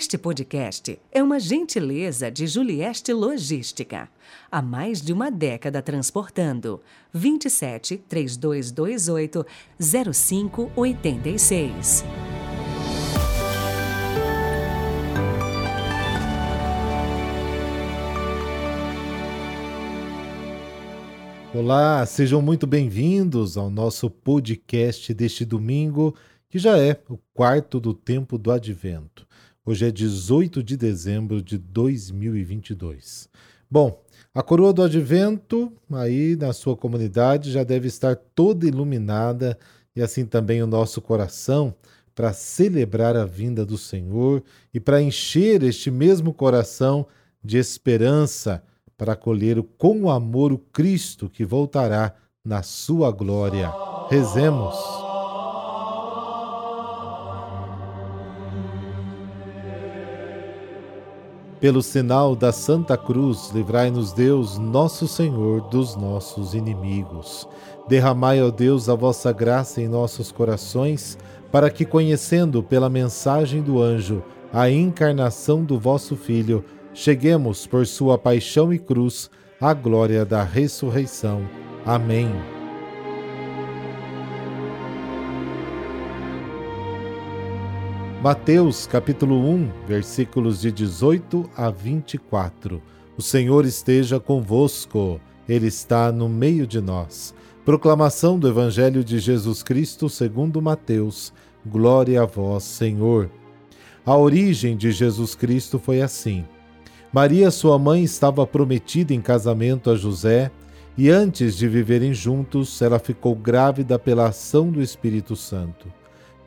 Este podcast é uma gentileza de Julieste Logística. Há mais de uma década transportando. 27 3228 0586. Olá, sejam muito bem-vindos ao nosso podcast deste domingo, que já é o quarto do tempo do advento. Hoje é 18 de dezembro de 2022. Bom, a coroa do advento aí na sua comunidade já deve estar toda iluminada e assim também o nosso coração para celebrar a vinda do Senhor e para encher este mesmo coração de esperança para acolher com amor o Cristo que voltará na sua glória. Rezemos. Pelo sinal da Santa Cruz, livrai-nos Deus, nosso Senhor, dos nossos inimigos. Derramai, ó Deus, a vossa graça em nossos corações, para que, conhecendo pela mensagem do anjo a encarnação do vosso Filho, cheguemos por sua paixão e cruz à glória da ressurreição. Amém. Mateus capítulo 1, versículos de 18 a 24. O Senhor esteja convosco, Ele está no meio de nós. Proclamação do Evangelho de Jesus Cristo segundo Mateus. Glória a vós, Senhor. A origem de Jesus Cristo foi assim. Maria, sua mãe, estava prometida em casamento a José e antes de viverem juntos, ela ficou grávida pela ação do Espírito Santo.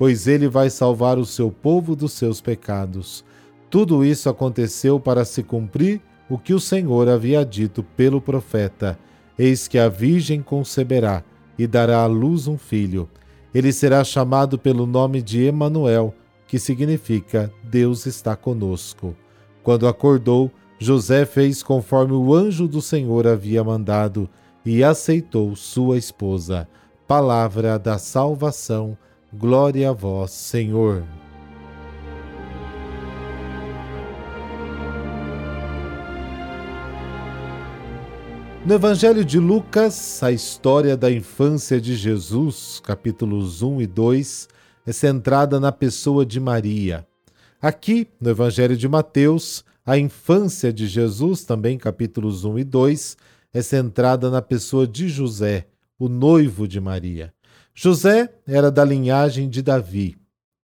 pois ele vai salvar o seu povo dos seus pecados. Tudo isso aconteceu para se cumprir o que o Senhor havia dito pelo profeta: Eis que a Virgem conceberá e dará à luz um filho. Ele será chamado pelo nome de Emanuel, que significa Deus está conosco. Quando acordou, José fez conforme o anjo do Senhor havia mandado e aceitou sua esposa. Palavra da salvação. Glória a vós, Senhor. No Evangelho de Lucas, a história da infância de Jesus, capítulos 1 e 2, é centrada na pessoa de Maria. Aqui, no Evangelho de Mateus, a infância de Jesus, também capítulos 1 e 2, é centrada na pessoa de José, o noivo de Maria. José era da linhagem de Davi.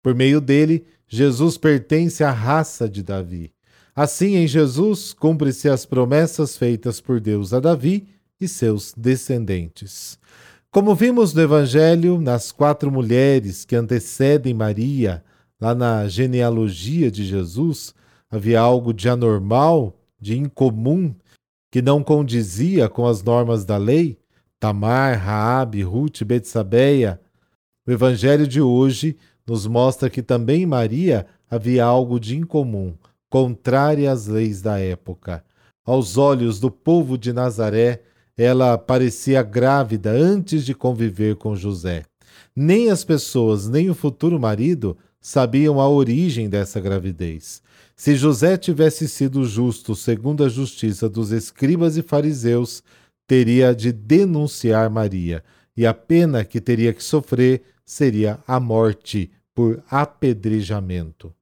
Por meio dele, Jesus pertence à raça de Davi. Assim, em Jesus, cumpre-se as promessas feitas por Deus a Davi e seus descendentes. Como vimos no Evangelho, nas quatro mulheres que antecedem Maria, lá na genealogia de Jesus, Havia algo de anormal, de incomum, que não condizia com as normas da lei? Tamar, Raabe, Ruth, Betsabeia. O evangelho de hoje nos mostra que também em Maria havia algo de incomum, contrário às leis da época. Aos olhos do povo de Nazaré, ela parecia grávida antes de conviver com José. Nem as pessoas, nem o futuro marido sabiam a origem dessa gravidez. Se José tivesse sido justo segundo a justiça dos escribas e fariseus, teria de denunciar Maria, e a pena que teria que sofrer seria a morte por apedrejamento.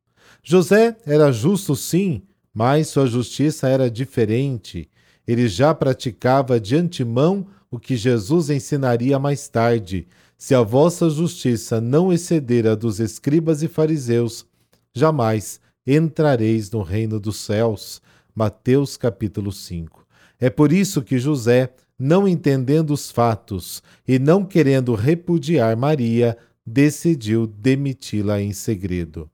José era justo, sim, mas sua justiça era diferente. Ele já praticava de antemão o que Jesus ensinaria mais tarde. Se a vossa justiça não exceder a dos escribas e fariseus, jamais entrareis no reino dos céus. Mateus capítulo 5. É por isso que José, não entendendo os fatos e não querendo repudiar Maria, decidiu demiti-la em segredo.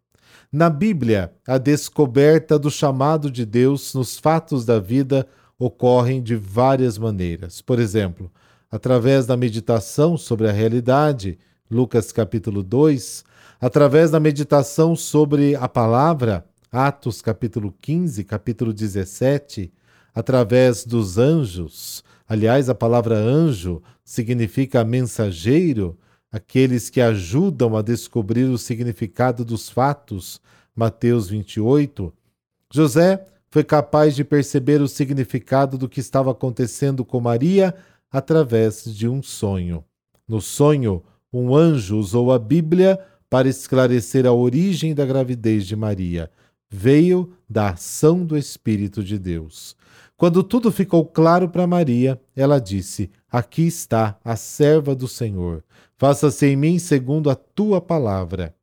Na Bíblia, a descoberta do chamado de Deus nos fatos da vida ocorrem de várias maneiras. Por exemplo, através da meditação sobre a realidade, Lucas capítulo 2, através da meditação sobre a palavra, Atos capítulo 15, capítulo 17, através dos anjos. Aliás, a palavra anjo significa mensageiro, aqueles que ajudam a descobrir o significado dos fatos, Mateus 28, José foi capaz de perceber o significado do que estava acontecendo com Maria através de um sonho. No sonho, um anjo usou a Bíblia para esclarecer a origem da gravidez de Maria. Veio da ação do Espírito de Deus. Quando tudo ficou claro para Maria, ela disse: Aqui está a serva do Senhor. Faça-se em mim segundo a tua palavra.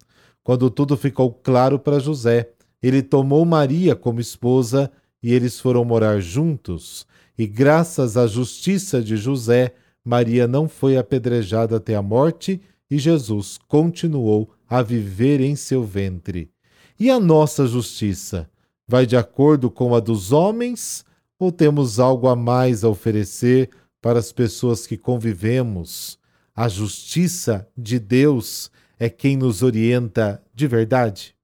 Quando tudo ficou claro para José, ele tomou Maria como esposa e eles foram morar juntos. E graças à justiça de José, Maria não foi apedrejada até a morte e Jesus continuou a viver em seu ventre. E a nossa justiça? Vai de acordo com a dos homens ou temos algo a mais a oferecer para as pessoas que convivemos? A justiça de Deus é quem nos orienta de verdade?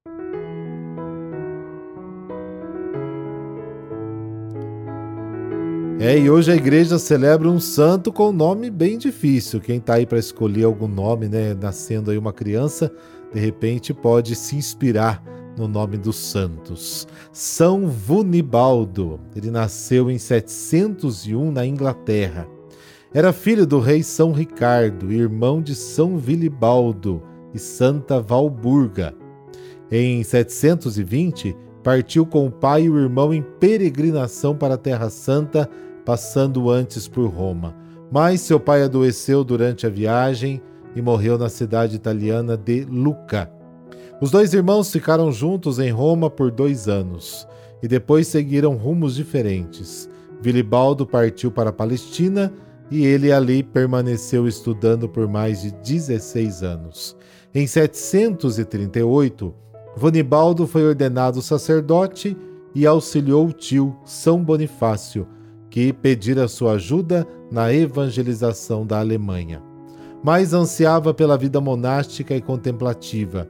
É, e hoje a igreja celebra um santo com um nome bem difícil. Quem está aí para escolher algum nome, né, nascendo aí uma criança, de repente pode se inspirar no nome dos santos. São Vunibaldo. Ele nasceu em 701 na Inglaterra. Era filho do rei São Ricardo, irmão de São Vilibaldo, e Santa Valburga. Em 720, partiu com o pai e o irmão em peregrinação para a Terra Santa, passando antes por Roma. Mas seu pai adoeceu durante a viagem e morreu na cidade italiana de Lucca. Os dois irmãos ficaram juntos em Roma por dois anos e depois seguiram rumos diferentes. Vilibaldo partiu para a Palestina e ele ali permaneceu estudando por mais de 16 anos. Em 738, Vonibaldo foi ordenado sacerdote e auxiliou o tio São Bonifácio, que pedira sua ajuda na evangelização da Alemanha. Mas ansiava pela vida monástica e contemplativa.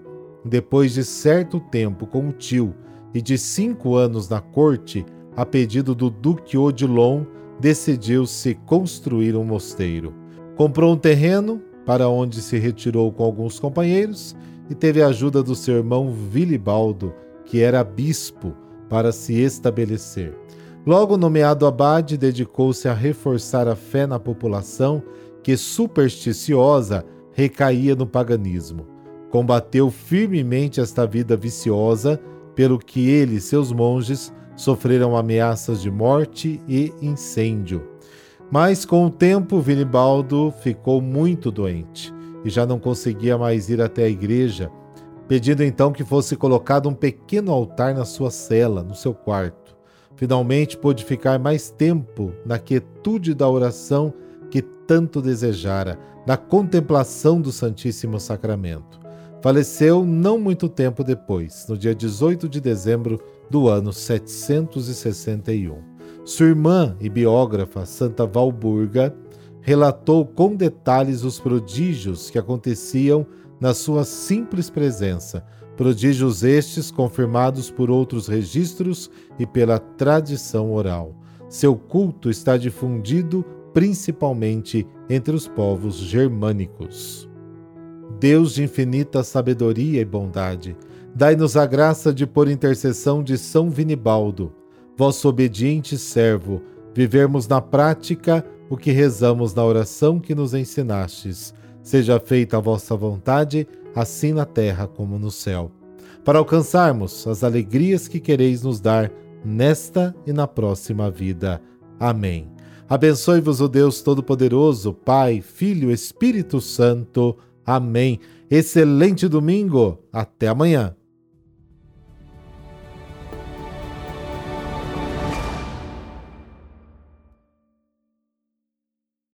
Depois de certo tempo com o tio e de cinco anos na corte, a pedido do Duque Odilon, decidiu-se construir um mosteiro. Comprou um terreno para onde se retirou com alguns companheiros e teve a ajuda do seu irmão Vilibaldo, que era bispo, para se estabelecer. Logo nomeado abade, dedicou-se a reforçar a fé na população que, supersticiosa, recaía no paganismo. Combateu firmemente esta vida viciosa, pelo que ele e seus monges sofreram ameaças de morte e incêndio. Mas com o tempo, Vinibaldo ficou muito doente e já não conseguia mais ir até a igreja, pedindo então que fosse colocado um pequeno altar na sua cela, no seu quarto. Finalmente pôde ficar mais tempo na quietude da oração que tanto desejara, na contemplação do Santíssimo Sacramento. Faleceu não muito tempo depois, no dia 18 de dezembro do ano 761. Sua irmã e biógrafa, Santa Valburga, relatou com detalhes os prodígios que aconteciam na sua simples presença, prodígios estes confirmados por outros registros e pela tradição oral. Seu culto está difundido principalmente entre os povos germânicos. Deus de infinita sabedoria e bondade, dai-nos a graça de, por intercessão de São Vinibaldo, vosso obediente servo, vivermos na prática o que rezamos na oração que nos ensinastes. Seja feita a vossa vontade, assim na terra como no céu. Para alcançarmos as alegrias que quereis nos dar nesta e na próxima vida. Amém. Abençoe-vos o Deus Todo-Poderoso, Pai, Filho, Espírito Santo. Amém. Excelente domingo. Até amanhã.